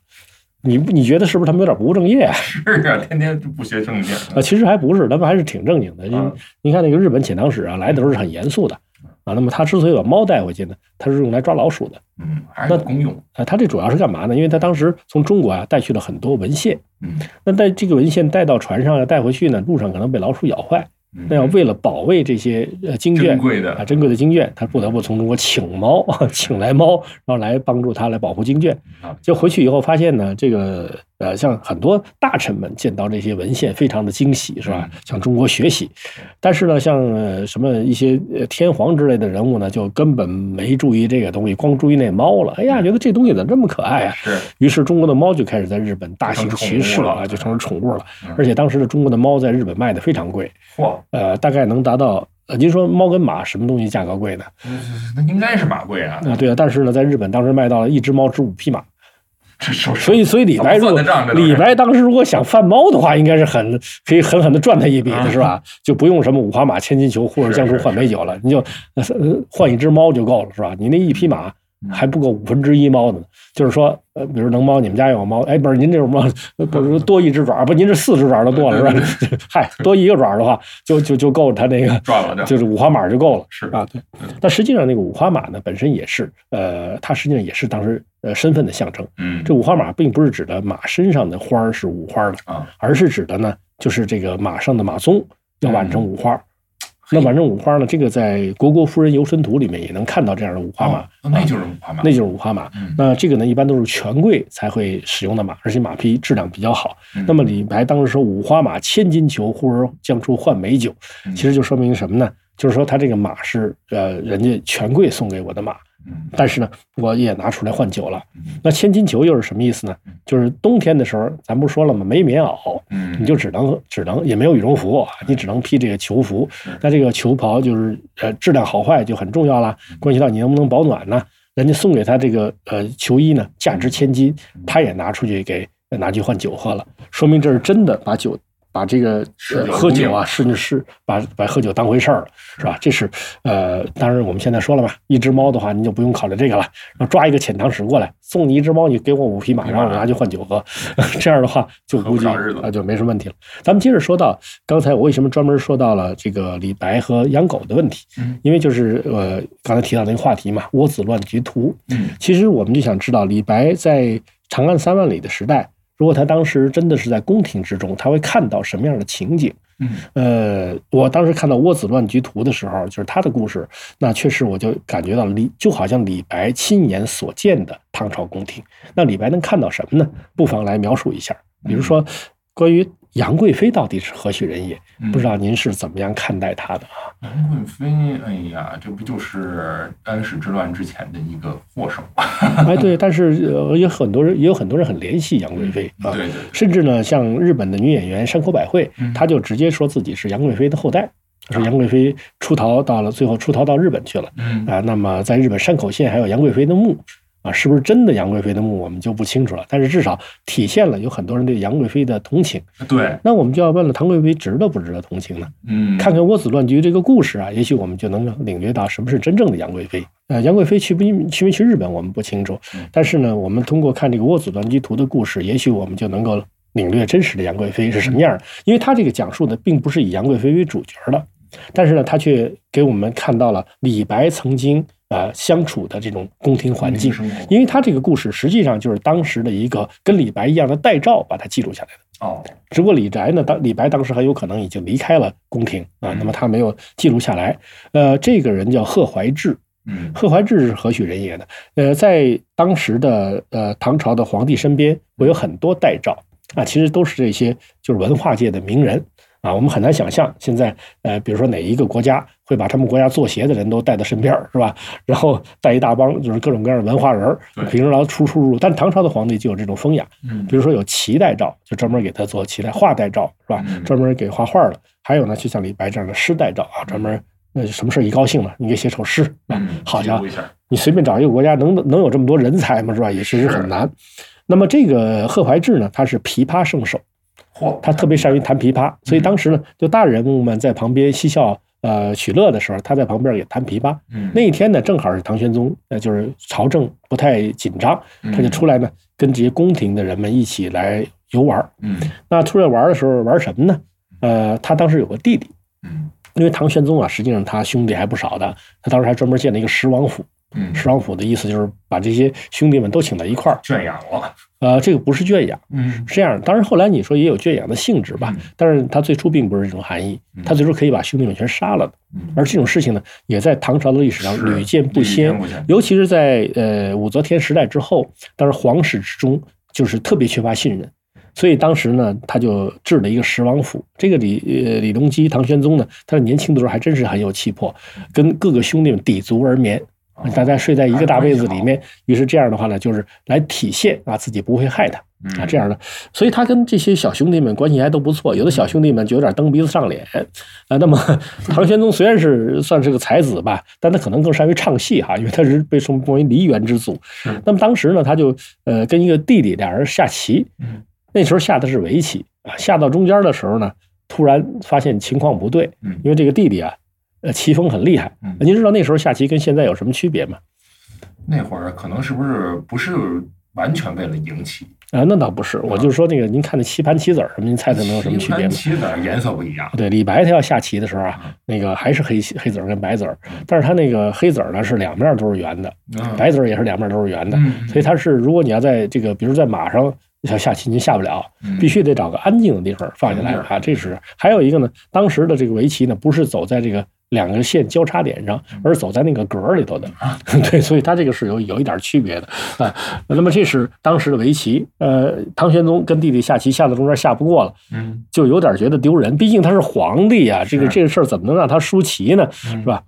[SPEAKER 2] 你你觉得是不是他们有点不务正业啊？
[SPEAKER 3] 是啊，天天不学正经。
[SPEAKER 2] 啊，其实还不是，他们还是挺正经的。因为
[SPEAKER 3] 嗯
[SPEAKER 2] 你看那个日本遣唐使啊，来的时候是很严肃的啊。那么他之所以把猫带回去呢，他是用来抓老鼠的
[SPEAKER 3] 嗯，还是用。
[SPEAKER 2] 啊。他这主要是干嘛呢？因为他当时从中国啊带去了很多文献，
[SPEAKER 3] 嗯，
[SPEAKER 2] 那带这个文献带到船上要带回去呢，路上可能被老鼠咬坏，
[SPEAKER 3] 嗯
[SPEAKER 2] 那要为了保卫这些呃经卷
[SPEAKER 3] 珍贵的
[SPEAKER 2] 啊珍贵的经卷，他不得不从中国请猫，请来猫，然后来帮助他来保护经卷。
[SPEAKER 3] 啊
[SPEAKER 2] 就回去以后发现呢，这个呃，像很多大臣们见到这些文献，非常的惊喜，是吧
[SPEAKER 3] 嗯？
[SPEAKER 2] 向中国学习。但是呢，像呃什么一些呃天皇之类的人物呢，就根本没注意这个东西，光注意那猫了。哎呀，觉得这东西怎么这么可爱啊？
[SPEAKER 3] 是
[SPEAKER 2] 于是中国的猫就开始在日本大行其事
[SPEAKER 3] 了
[SPEAKER 2] 啊，就成了宠物了
[SPEAKER 3] 嗯。
[SPEAKER 2] 而且当时的中国的猫在日本卖的非常贵，
[SPEAKER 3] 嚯，
[SPEAKER 2] 呃，大概能达到呃，您说猫跟马什么东西价格贵呢？
[SPEAKER 3] 那应该是马贵啊。
[SPEAKER 2] 啊，对啊，但是呢，在日本当时卖到了一只猫值五匹马。所以，所以李白如果李白当时如果想贩猫的话，应该是很可以狠狠的赚他一笔的，是吧？就不用什么五花马、千金裘或者江湖换美酒了，你就换一只猫就够了，是吧？你那一匹马
[SPEAKER 3] 嗯
[SPEAKER 2] 还不够五分之一猫的呢。就是说，呃，比如能猫，你们家有猫，哎，不是您这种猫，呃不是多一只爪，不，您这四只爪都多了，是吧？嗨，多一个爪的话，就就就够它那个
[SPEAKER 3] 赚了就
[SPEAKER 2] 就是五花马就够了。
[SPEAKER 3] 是
[SPEAKER 2] 啊，对。但实际上，那个五花马呢，本身也是，呃，它实际上也是当时呃身份的象征。
[SPEAKER 3] 嗯
[SPEAKER 2] 这五花马并不是指的马身上的花儿是五花的，
[SPEAKER 3] 啊
[SPEAKER 2] 而是指的呢，就是这个马上的马鬃要挽成五花。
[SPEAKER 3] 嗯
[SPEAKER 2] 那反正五花呢，这个在《虢国夫人游春图》里面也能看到这样的五花马，
[SPEAKER 3] 哦那就是五花马，
[SPEAKER 2] 那就是五花马。
[SPEAKER 3] 嗯
[SPEAKER 2] 那这个呢，一般都是权贵才会使用的马，而且马匹质量比较好。
[SPEAKER 3] 嗯
[SPEAKER 2] 那么李白当时说“五花马，千金裘，呼儿将出换美酒”，
[SPEAKER 3] 嗯
[SPEAKER 2] 其实就说明什么呢？就是说他这个马是呃人家权贵送给我的马，
[SPEAKER 3] 嗯
[SPEAKER 2] 但是呢，我也拿出来换酒了
[SPEAKER 3] 嗯。
[SPEAKER 2] 那千金裘又是什么意思呢？就是冬天的时候，咱不是说了吗？没棉袄，
[SPEAKER 3] 嗯，
[SPEAKER 2] 你就只能只能也没有羽绒服，你只能披这个裘服。那这个裘袍就是呃质量好坏就很重要了，关系到你能不能保暖呢？人家送给他这个呃球衣呢，价值千金，他也拿出去给拿去换酒喝了，说明这是真的把酒。把这个呃喝酒啊，甚至是把把喝酒当回事儿了，是吧？这是呃，当然我们现在说了嘛，一只猫的话，你就不用考虑这个了。抓一个遣唐使过来，送你一只猫，你给我五匹马，然后我拿去换酒喝，这样的话就估计啊就没什么问题了。咱们接着说到刚才我为什么专门说到了这个李白和养狗的问题？因为就是呃刚才提到那个话题嘛，窝子乱局图。
[SPEAKER 3] 嗯，
[SPEAKER 2] 其实我们就想知道李白在长安三万里的时代。如果他当时真的是在宫廷之中，他会看到什么样的情景？
[SPEAKER 3] 嗯，
[SPEAKER 2] 呃，我当时看到《倭子乱局图》的时候，就是他的故事，那确实我就感觉到李就好像李白亲眼所见的唐朝宫廷。那李白能看到什么呢？不妨来描述一下，比如说关于。杨贵妃到底是何许人也？不知道您是怎么样看待她的啊？
[SPEAKER 3] 杨贵妃，哎呀，这不就是安史之乱之前的一个祸首吗？
[SPEAKER 2] 哎，对，但是有很多人，也有很多人很联系杨贵妃啊。
[SPEAKER 3] 对对。
[SPEAKER 2] 甚至呢，像日本的女演员山口百惠，她就直接说自己是杨贵妃的后代，说杨贵妃出逃到了最后出逃到日本去了。
[SPEAKER 3] 嗯
[SPEAKER 2] 啊，那么在日本山口县还有杨贵妃的墓。啊，是不是真的杨贵妃的墓，我们就不清楚了。但是至少体现了有很多人对杨贵妃的同情。
[SPEAKER 3] 对，
[SPEAKER 2] 那我们就要问了，唐贵妃值得不值得同情呢？
[SPEAKER 3] 嗯，
[SPEAKER 2] 看看窝子乱局这个故事啊，也许我们就能领略到什么是真正的杨贵妃。呃，杨贵妃去不去没去日本，我们不清楚。但是呢，我们通过看这个窝子乱局图的故事，也许我们就能够领略真实的杨贵妃是什么样的。因为他这个讲述的并不是以杨贵妃为主角的，但是呢，他却给我们看到了李白曾经。呃，相处的这种宫廷环境，因为他这个故事实际上就是当时的一个跟李白一样的代诏把它记录下来的。
[SPEAKER 3] 哦，
[SPEAKER 2] 只不过李白呢，当李白当时很有可能已经离开了宫廷啊，那么他没有记录下来。呃，这个人叫贺怀志，
[SPEAKER 3] 嗯，
[SPEAKER 2] 贺怀志是何许人也呢？呃，在当时的呃唐朝的皇帝身边会有很多代诏啊，其实都是这些就是文化界的名人。啊，我们很难想象现在，呃，比如说哪一个国家会把他们国家做鞋的人都带到身边是吧？然后带一大帮就是各种各样的文化人儿，平时来出出入入。但唐朝的皇帝就有这种风雅，比如说有齐代诏，就专门给他做齐代；画代诏是吧？专门给画画的。还有呢，就像李白这样的诗代诏啊，专门呃什么事一高兴了，你给写首诗啊。好家伙，你随便找一个国家能能有这么多人才吗？是吧？也确实很难。那么这个贺怀志呢，他是琵琶圣手。他特别善于弹琵琶，所以当时呢，就大人物们在旁边嬉笑呃取乐的时候，他在旁边也弹琵琶。那一天呢，正好是唐玄宗，呃，就是朝政不太紧张，他就出来呢，跟这些宫廷的人们一起来游玩。
[SPEAKER 3] 嗯，
[SPEAKER 2] 那出来玩的时候玩什么呢？呃，他当时有个弟弟。
[SPEAKER 3] 嗯，
[SPEAKER 2] 因为唐玄宗啊，实际上他兄弟还不少的，他当时还专门建了一个十王府。
[SPEAKER 3] 嗯，
[SPEAKER 2] 十王府的意思就是把这些兄弟们都请到一块儿
[SPEAKER 3] 圈养了。
[SPEAKER 2] 呃，这个不是圈养，
[SPEAKER 3] 嗯，
[SPEAKER 2] 是这样。当然后来你说也有圈养的性质吧，但是他最初并不是这种含义，他最初可以把兄弟们全杀了的。而这种事情呢，也在唐朝的历史上屡见不鲜，尤其是在呃武则天时代之后，当时皇室之中就是特别缺乏信任，所以当时呢，他就置了一个十王府。这个李呃李隆基唐玄宗呢，他年轻的时候还真是很有气魄，跟各个兄弟们抵足而眠。大家睡在一个大被子里面，于是这样的话呢，就是来体现啊自己不会害他啊这样的，所以他跟这些小兄弟们关系还都不错。有的小兄弟们就有点蹬鼻子上脸啊。那么 唐玄宗虽然是算是个才子吧，但他可能更善于唱戏哈，因为他是被称为梨园之祖。那么当时呢，他就呃跟一个弟弟俩人下棋，那时候下的是围棋啊，下到中间的时候呢，突然发现情况不对，因为这个弟弟啊。呃，棋风很厉害。您知道那时候下棋跟现在有什么区别吗？
[SPEAKER 3] 那会儿可能是不是不是完全为了赢棋
[SPEAKER 2] 啊？那倒不是，我就说那个，您看那棋盘棋子什么，您猜猜能有什么区别吗？
[SPEAKER 3] 棋子颜色不一样。
[SPEAKER 2] 对，李白他要下棋的时候啊，那个还是黑黑子跟白子但是他那个黑子呢是两面都是圆的，白子也是两面都是圆的，所以他是如果你要在这个，比如在马上想下棋，您下不了，必须得找个安静的地方放下来啊。这是还有一个呢，当时的这个围棋呢，不是走在这个。两个线交叉点上，而走在那个格里头的，对，所以它这个是有有一点区别的啊。那么这是当时的围棋，呃，唐玄宗跟弟弟下棋下到中间下不过了，
[SPEAKER 3] 嗯，
[SPEAKER 2] 就有点觉得丢人，毕竟他是皇帝呀，这个这个事儿怎么能让他输棋呢？是吧？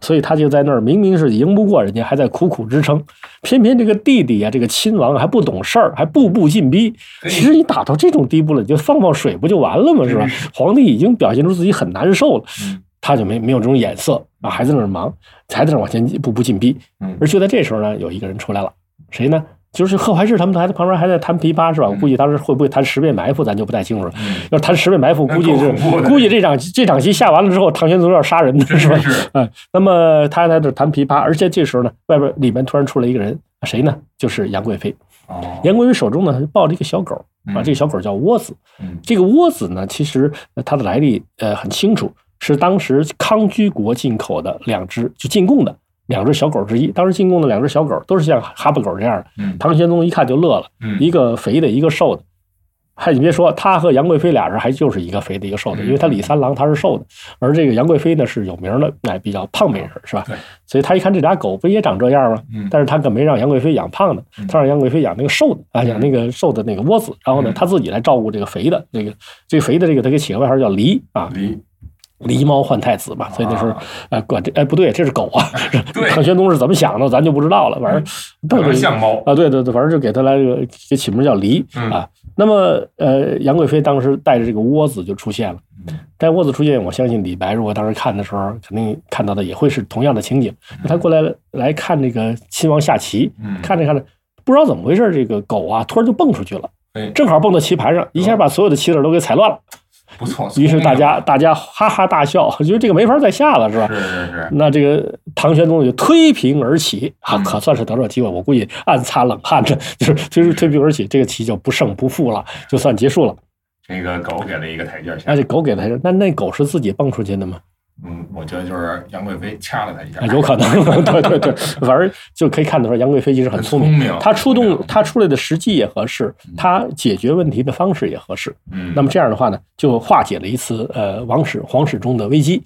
[SPEAKER 2] 所以他就在那儿，明明是赢不过人家，还在苦苦支撑，偏偏这个弟弟呀，这个亲王还不懂事儿，还步步进逼。其实你打到这种地步了，你就放放水不就完了吗？是吧？皇帝已经表现出自己很难受了。他就没没有这种眼色啊，还在那儿忙，还在那儿往前一步步进逼。
[SPEAKER 3] 嗯
[SPEAKER 2] 而就在这时候呢，有一个人出来了，谁呢？就是贺怀志他们还在旁边还在弹琵琶是吧？我估计当时会不会弹十面埋伏，咱就不太清楚了。
[SPEAKER 3] 嗯，
[SPEAKER 2] 要弹十面埋伏，估计是估计这场这场戏下完了之后，唐玄宗要杀人的是吧？
[SPEAKER 3] 是
[SPEAKER 2] 嗯，那么他还在这弹琵琶，而且这时候呢，外边里面突然出来一个人，谁呢？就是杨贵妃。
[SPEAKER 3] 哦，
[SPEAKER 2] 杨贵妃手中呢抱着一个小狗，啊，
[SPEAKER 3] 嗯
[SPEAKER 2] 这个小狗叫窝子。
[SPEAKER 3] 嗯
[SPEAKER 2] 这个窝子呢，其实呃它的来历呃很清楚，是当时康居国进口的两只就进贡的两只小狗之一。当时进贡的两只小狗都是像哈巴狗这样的。
[SPEAKER 3] 嗯
[SPEAKER 2] 唐玄宗一看就乐了，
[SPEAKER 3] 嗯
[SPEAKER 2] 一个肥的，一个瘦的。还你别说，他和杨贵妃俩人还就是一个肥的，一个瘦的，
[SPEAKER 3] 嗯
[SPEAKER 2] 因为他李三郎他是瘦的，而这个杨贵妃呢是有名的，哎，比较胖美人是吧
[SPEAKER 3] 对？
[SPEAKER 2] 所以他一看这俩狗不也长这样吗？
[SPEAKER 3] 嗯
[SPEAKER 2] 但是他可没让杨贵妃养胖的
[SPEAKER 3] 嗯，
[SPEAKER 2] 他让杨贵妃养那个瘦的啊，
[SPEAKER 3] 嗯
[SPEAKER 2] 养那个瘦的那个窝子，然后呢
[SPEAKER 3] 嗯
[SPEAKER 2] 他自己来照顾这个肥的，这个最肥的这个他给起个外号叫梨啊，
[SPEAKER 3] 离
[SPEAKER 2] 狸猫换太子嘛，所以那时候
[SPEAKER 3] 啊
[SPEAKER 2] 哎管这哎不对，这是狗啊，
[SPEAKER 3] 对
[SPEAKER 2] 唐玄宗是怎么想的咱就不知道了，反正特
[SPEAKER 3] 别像猫，
[SPEAKER 2] 啊，对对对，反正就给他来这个给起名叫狸
[SPEAKER 3] 嗯
[SPEAKER 2] 啊。那么呃，杨贵妃当时带着这个窝子就出现了。
[SPEAKER 3] 嗯
[SPEAKER 2] 带窝子出现，我相信李白如果当时看的时候，肯定看到的也会是同样的情景。他过来来看这个亲王下棋，
[SPEAKER 3] 嗯，
[SPEAKER 2] 看着看着，不知道怎么回事，这个狗啊突然就蹦出去了，
[SPEAKER 3] 哎，
[SPEAKER 2] 正好蹦到棋盘上，一下把所有的棋子都给踩乱了。
[SPEAKER 3] 不错，
[SPEAKER 2] 于是大家大家哈哈大笑，觉得这个没法再下了，是吧？
[SPEAKER 3] 是是是，
[SPEAKER 2] 那这个唐玄宗就推平而起啊，
[SPEAKER 3] 嗯
[SPEAKER 2] 可算是得了机会。我估计暗擦冷汗的，就是就是推平而起，这个棋就不胜不负了，就算结束了。
[SPEAKER 3] 这个狗给了一个台阶下
[SPEAKER 2] 而，且狗给台阶，那那狗是自己蹦出去的吗？
[SPEAKER 3] 嗯，我觉得就是杨贵妃掐了他一下
[SPEAKER 2] 啊，，有可能，对对对，反正就可以看得出来，杨贵妃其实很聪明。她出动，
[SPEAKER 3] 嗯
[SPEAKER 2] 她出来的时机也合适，她解决问题的方式也合适。
[SPEAKER 3] 嗯，
[SPEAKER 2] 那么这样的话呢，就化解了一次呃王室皇室中的危机。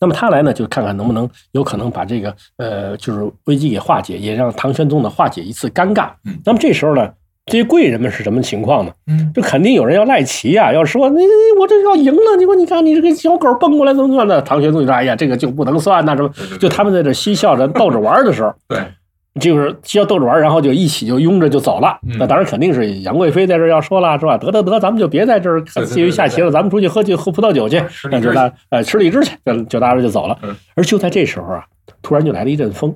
[SPEAKER 2] 那么他来呢，就看看能不能有可能把这个呃就是危机给化解，也让唐玄宗呢化解一次尴尬
[SPEAKER 3] 嗯。
[SPEAKER 2] 那么这时候呢，这些贵人们是什么情况呢？
[SPEAKER 3] 嗯
[SPEAKER 2] 这肯定有人要赖棋呀、要说你你我这要赢了，结果你看你这个小狗蹦过来怎么算的？唐玄宗就说：“哎呀，这个就不能算呐、什么
[SPEAKER 3] 对对？”对
[SPEAKER 2] 就他们在这嬉笑着逗着玩的时候，
[SPEAKER 3] 对，
[SPEAKER 2] 就是嬉笑逗着玩，然后就一起就拥着就走了。
[SPEAKER 3] 嗯
[SPEAKER 2] 那当然肯定是杨贵妃在这儿要说了，是吧？得得得，咱们就别在这儿
[SPEAKER 3] 对对
[SPEAKER 2] 介于下棋了，咱们出去喝酒喝葡萄酒去那就大呃吃荔枝去，就就大家就走了
[SPEAKER 3] 嗯。
[SPEAKER 2] 而就在这时候啊，突然就来了一阵风，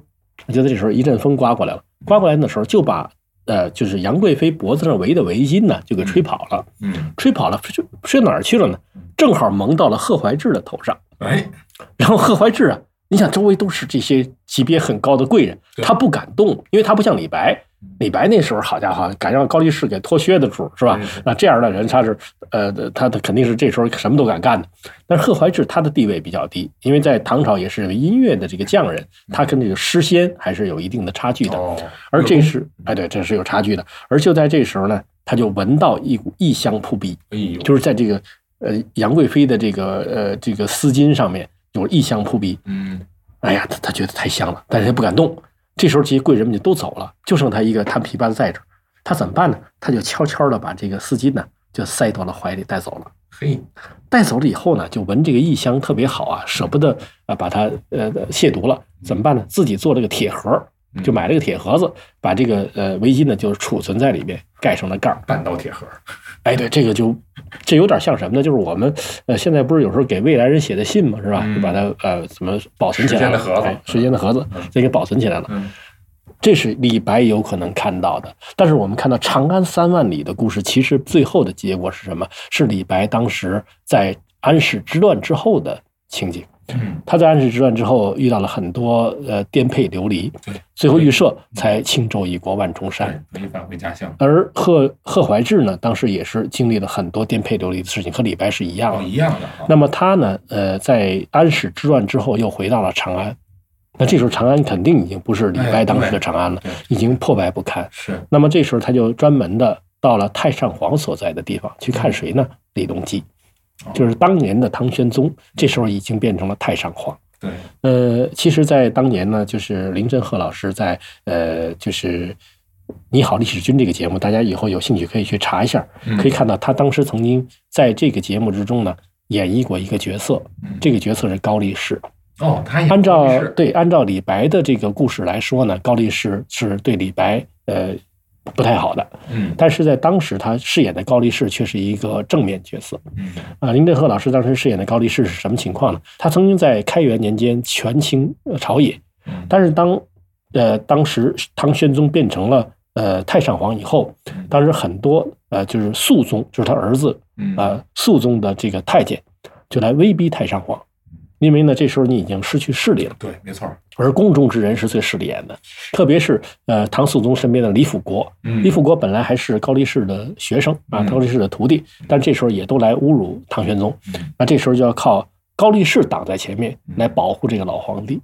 [SPEAKER 2] 就在这时候一阵风刮过来了，刮过来的时候就把呃就是杨贵妃脖子上围的围巾呢就给吹跑了。
[SPEAKER 3] 嗯，
[SPEAKER 2] 吹跑了，吹吹哪儿去了呢？正好蒙到了贺怀志的头上。
[SPEAKER 3] 哎，
[SPEAKER 2] 然后贺怀志啊，你想周围都是这些级别很高的贵人，他不敢动，因为他不像李白。李白那时候好家伙，敢让高力士给脱靴的主是吧？那这样的人，他是呃，他他肯定是这时候什么都敢干的。但是贺怀志他的地位比较低，因为在唐朝也是音乐的这个匠人，他跟这个诗仙还是有一定的差距的。
[SPEAKER 3] 哦，
[SPEAKER 2] 而这是哎，对，这是有差距的。而就在这时候呢，他就闻到一股异香扑鼻，就是在这个呃杨贵妃的这个呃这个丝巾上面有异香扑鼻。
[SPEAKER 3] 嗯，
[SPEAKER 2] 哎呀，他他觉得太香了，但是他不敢动。这时候这些贵人们就都走了，就剩他一个弹琵琶的在这儿。他怎么办呢？他就悄悄的把这个丝巾呢就塞到了怀里带走了。
[SPEAKER 3] 嘿，
[SPEAKER 2] 带走了以后呢，就闻这个异香特别好啊，舍不得啊把它呃亵渎了，怎么办呢？自己做了个铁盒，就买了个铁盒子，把这个呃围巾呢就储存在里面，盖上了盖儿。
[SPEAKER 3] 半刀铁盒，
[SPEAKER 2] 哎，对，这个就这有点像什么呢？就是我们呃现在不是有时候给未来人写的信嘛，是吧？
[SPEAKER 3] 嗯
[SPEAKER 2] 就把它呃怎么保存起来了？
[SPEAKER 3] 时间的盒子
[SPEAKER 2] 哎时间的盒子
[SPEAKER 3] 嗯
[SPEAKER 2] 再给保存起来了。
[SPEAKER 3] 嗯
[SPEAKER 2] 这是李白有可能看到的，但是我们看到《长安三万里》的故事，其实最后的结果是什么？是李白当时在安史之乱之后的情景。
[SPEAKER 3] 嗯，
[SPEAKER 2] 他在安史之乱之后遇到了很多呃颠沛流离，
[SPEAKER 3] 对，
[SPEAKER 2] 最后预设才轻舟已过万重山。
[SPEAKER 3] 对，没返回家乡，
[SPEAKER 2] 而贺贺怀志呢，当时也是经历了很多颠沛流离的事情，和李白是一样
[SPEAKER 3] 哦，
[SPEAKER 2] 的。
[SPEAKER 3] 一样的啊，
[SPEAKER 2] 那么他呢，呃，在安史之乱之后又回到了长安。那这时候长安肯定已经不是李白当时的长安了
[SPEAKER 3] 哎，
[SPEAKER 2] 已经破败不堪。
[SPEAKER 3] 是，
[SPEAKER 2] 那么这时候他就专门的到了太上皇所在的地方去看谁呢？李隆基，就是当年的唐玄宗，这时候已经变成了太上皇。
[SPEAKER 3] 对，
[SPEAKER 2] 呃，其实，在当年呢，就是林振赫老师在呃，就是《你好，历史君》这个节目，大家以后有兴趣可以去查一下，
[SPEAKER 3] 嗯。
[SPEAKER 2] 可以看到他当时曾经在这个节目之中呢演绎过一个角色，
[SPEAKER 3] 嗯。
[SPEAKER 2] 这个角色是高力士。
[SPEAKER 3] 哦，他也
[SPEAKER 2] 按照对按照李白的这个故事来说呢，高力士是对李白呃不太好的。
[SPEAKER 3] 嗯。
[SPEAKER 2] 但是在当时，他饰演的高力士却是一个正面角色。
[SPEAKER 3] 嗯。
[SPEAKER 2] 啊，林振赫老师当时饰演的高力士是什么情况呢？他曾经在开元年间权倾呃朝野，
[SPEAKER 3] 嗯。
[SPEAKER 2] 但是当呃当时唐玄宗变成了呃太上皇以后，当时很多呃就是肃宗，就是他儿子
[SPEAKER 3] 嗯。
[SPEAKER 2] 呃肃宗的这个太监，就来威逼太上皇，因为呢这时候你已经失去势力了。
[SPEAKER 3] 对，没错。
[SPEAKER 2] 而宫中之人是最势利眼的，特别是呃唐肃宗身边的李辅国，
[SPEAKER 3] 嗯
[SPEAKER 2] 李辅国本来还是高力士的学生啊，
[SPEAKER 3] 嗯
[SPEAKER 2] 高力士的徒弟，但这时候也都来侮辱唐玄宗
[SPEAKER 3] 嗯，
[SPEAKER 2] 那这时候就要靠高力士挡在前面
[SPEAKER 3] 嗯
[SPEAKER 2] 来保护这个老皇帝。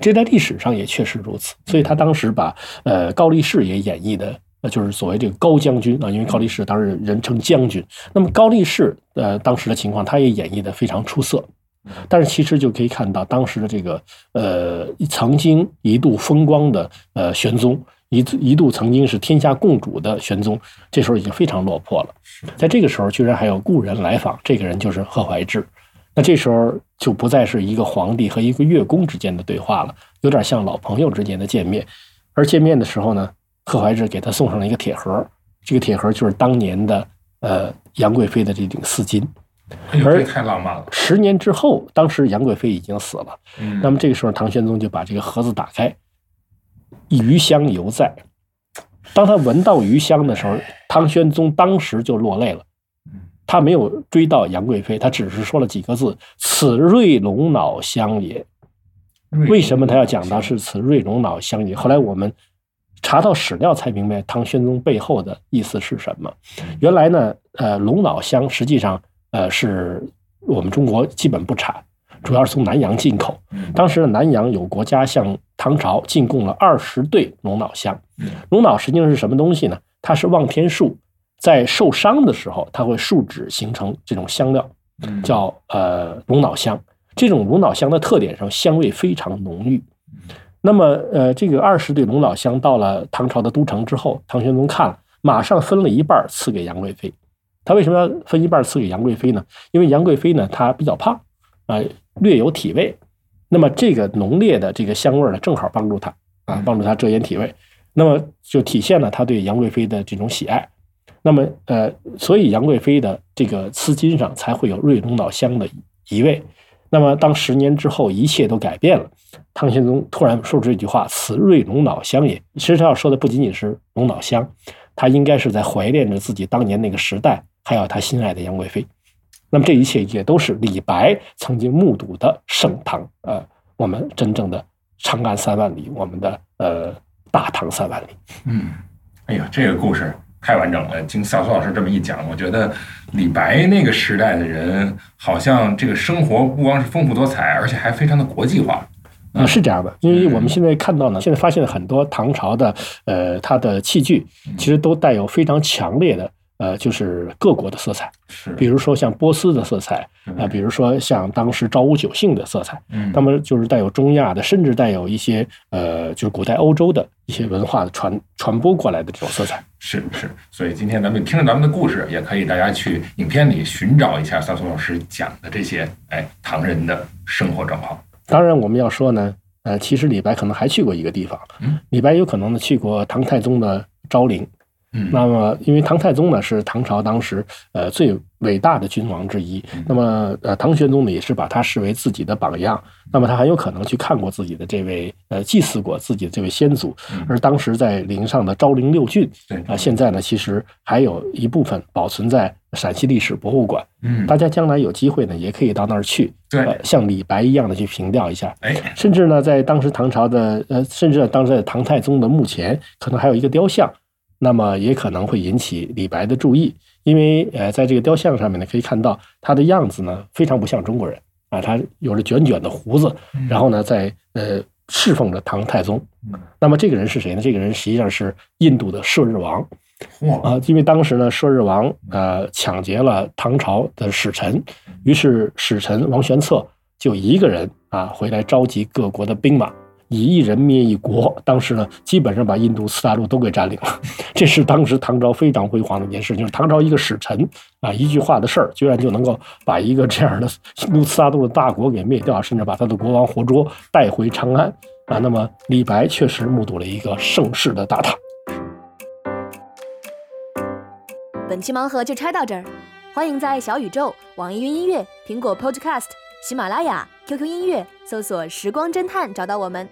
[SPEAKER 2] 这在历史上也确实如此，所以他当时把呃高力士也演绎的。呃，就是所谓这个高将军啊，因为高力士当时人称将军。那么高力士呃当时的情况，他也演绎的非常出色。但是其实就可以看到，当时的这个呃，曾经一度风光的呃玄宗，一度一度曾经是天下共主的玄宗，这时候已经非常落魄了。在这个时候，居然还有故人来访，这个人就是贺怀志。那这时候就不再是一个皇帝和一个乐工之间的对话了，有点像老朋友之间的见面。而见面的时候呢，贺怀志给他送上了一个铁盒，这个铁盒就是当年的呃杨贵妃的这顶丝巾。而
[SPEAKER 3] 太浪漫了。
[SPEAKER 2] 十年之后，当时杨贵妃已经死了。
[SPEAKER 3] 嗯，
[SPEAKER 2] 那么这个时候，唐玄宗就把这个盒子打开，余香犹在。当他闻到余香的时候，唐玄宗当时就落泪了。他没有追到杨贵妃，他只是说了几个字：“此瑞龙脑香也。”为什么他要讲到是此瑞龙脑香也？后来我们查到史料才明白唐玄宗背后的意思是什么。原来呢，呃，龙脑香实际上呃是我们中国基本不产，主要是从南洋进口。
[SPEAKER 3] 嗯
[SPEAKER 2] 当时的南洋有国家向唐朝进贡了二十对龙脑香
[SPEAKER 3] 嗯。
[SPEAKER 2] 龙脑实际上是什么东西呢？它是望天树在受伤的时候，它会树脂形成这种香料，
[SPEAKER 3] 嗯
[SPEAKER 2] 叫呃龙脑香。这种龙脑香的特点上，香味非常浓郁。那么，呃，这个二十对龙脑香到了唐朝的都城之后，唐玄宗看了，马上分了一半赐给杨贵妃。他为什么要分一半赐给杨贵妃呢？因为杨贵妃呢，她比较胖，啊、略有体味。那么这个浓烈的这个香味儿呢，正好帮助她啊，帮助她遮掩体味。那么就体现了他对杨贵妃的这种喜爱。那么，呃，所以杨贵妃的这个丝巾上才会有瑞龙脑香的一味。那么，当十年之后，一切都改变了。唐玄宗突然说出这句话：“此瑞龙脑香也。”其实他要说的不仅仅是龙脑香，他应该是在怀念着自己当年那个时代，还有他心爱的杨贵妃。那么这一切也都是李白曾经目睹的盛唐，呃，我们真正的长安三万里，我们的呃大唐三万里。
[SPEAKER 3] 嗯，哎呀，这个故事太完整了。经小苏老师这么一讲，我觉得李白那个时代的人，好像这个生活不光是丰富多彩，而且还非常的国际化。
[SPEAKER 2] 啊，是这样的，因为我们现在看到呢，现在发现了很多唐朝的呃它的器具，其实都带有非常强烈的呃就是各国的色彩，
[SPEAKER 3] 是，
[SPEAKER 2] 比如说像波斯的色彩啊、
[SPEAKER 3] 嗯
[SPEAKER 2] 比如说像当时昭武九姓的色彩，
[SPEAKER 3] 嗯，
[SPEAKER 2] 那么就是带有中亚的，甚至带有一些呃就是古代欧洲的一些文化的传传播过来的这种色彩。
[SPEAKER 3] 是是，所以今天咱们听着咱们的故事，也可以大家去影片里寻找一下萨松老师讲的这些哎唐人的生活状况。
[SPEAKER 2] 当然，我们要说呢，呃，其实李白可能还去过一个地方，
[SPEAKER 3] 嗯，
[SPEAKER 2] 李白有可能呢去过唐太宗的昭陵。
[SPEAKER 3] 嗯，
[SPEAKER 2] 那么，因为唐太宗呢是唐朝当时呃最伟大的君王之一，
[SPEAKER 3] 嗯。
[SPEAKER 2] 那么呃唐玄宗呢也是把他视为自己的榜样，那么他很有可能去看过自己的这位呃祭祀过自己的这位先祖，
[SPEAKER 3] 嗯。
[SPEAKER 2] 而当时在陵上的昭陵六骏
[SPEAKER 3] 对。
[SPEAKER 2] 啊、现在呢其实还有一部分保存在陕西历史博物馆，
[SPEAKER 3] 嗯，
[SPEAKER 2] 大家将来有机会呢也可以到那儿去，
[SPEAKER 3] 对。
[SPEAKER 2] 呃，像李白一样的去凭吊一下，
[SPEAKER 3] 哎，
[SPEAKER 2] 甚至呢，在当时唐朝的呃，甚至当时在唐太宗的墓前，可能还有一个雕像，那么也可能会引起李白的注意，因为呃，在这个雕像上面呢，可以看到他的样子呢非常不像中国人啊，他有着卷卷的胡子，然后呢，在呃侍奉着唐太宗
[SPEAKER 3] 嗯。
[SPEAKER 2] 那么这个人是谁呢？这个人实际上是印度的摄日王
[SPEAKER 3] 嚯，
[SPEAKER 2] 啊，因为当时呢，摄日王呃抢劫了唐朝的使臣，于是使臣王玄策就一个人啊回来召集各国的兵马，以一人灭一国。当时呢，基本上把印度四大陆都给占领了。这是当时唐朝非常辉煌的一件事，就是唐朝一个使臣啊，一句话的事儿，居然就能够把一个这样的印度四大陆的大国给灭掉，甚至把他的国王活捉带回长安啊。那么李白确实目睹了一个盛世的大唐。
[SPEAKER 4] 本期盲盒就拆到这儿，欢迎在小宇宙、网易云音乐、苹果 Podcast、喜马拉雅、QQ 音乐搜索“时光侦探”找到我们。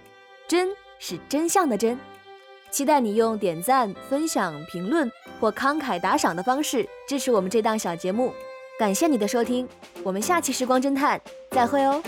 [SPEAKER 4] 真是真相的真，期待你用点赞、分享、评论或慷慨打赏的方式支持我们这档小节目。感谢你的收听，我们下期《时光侦探》再会哦。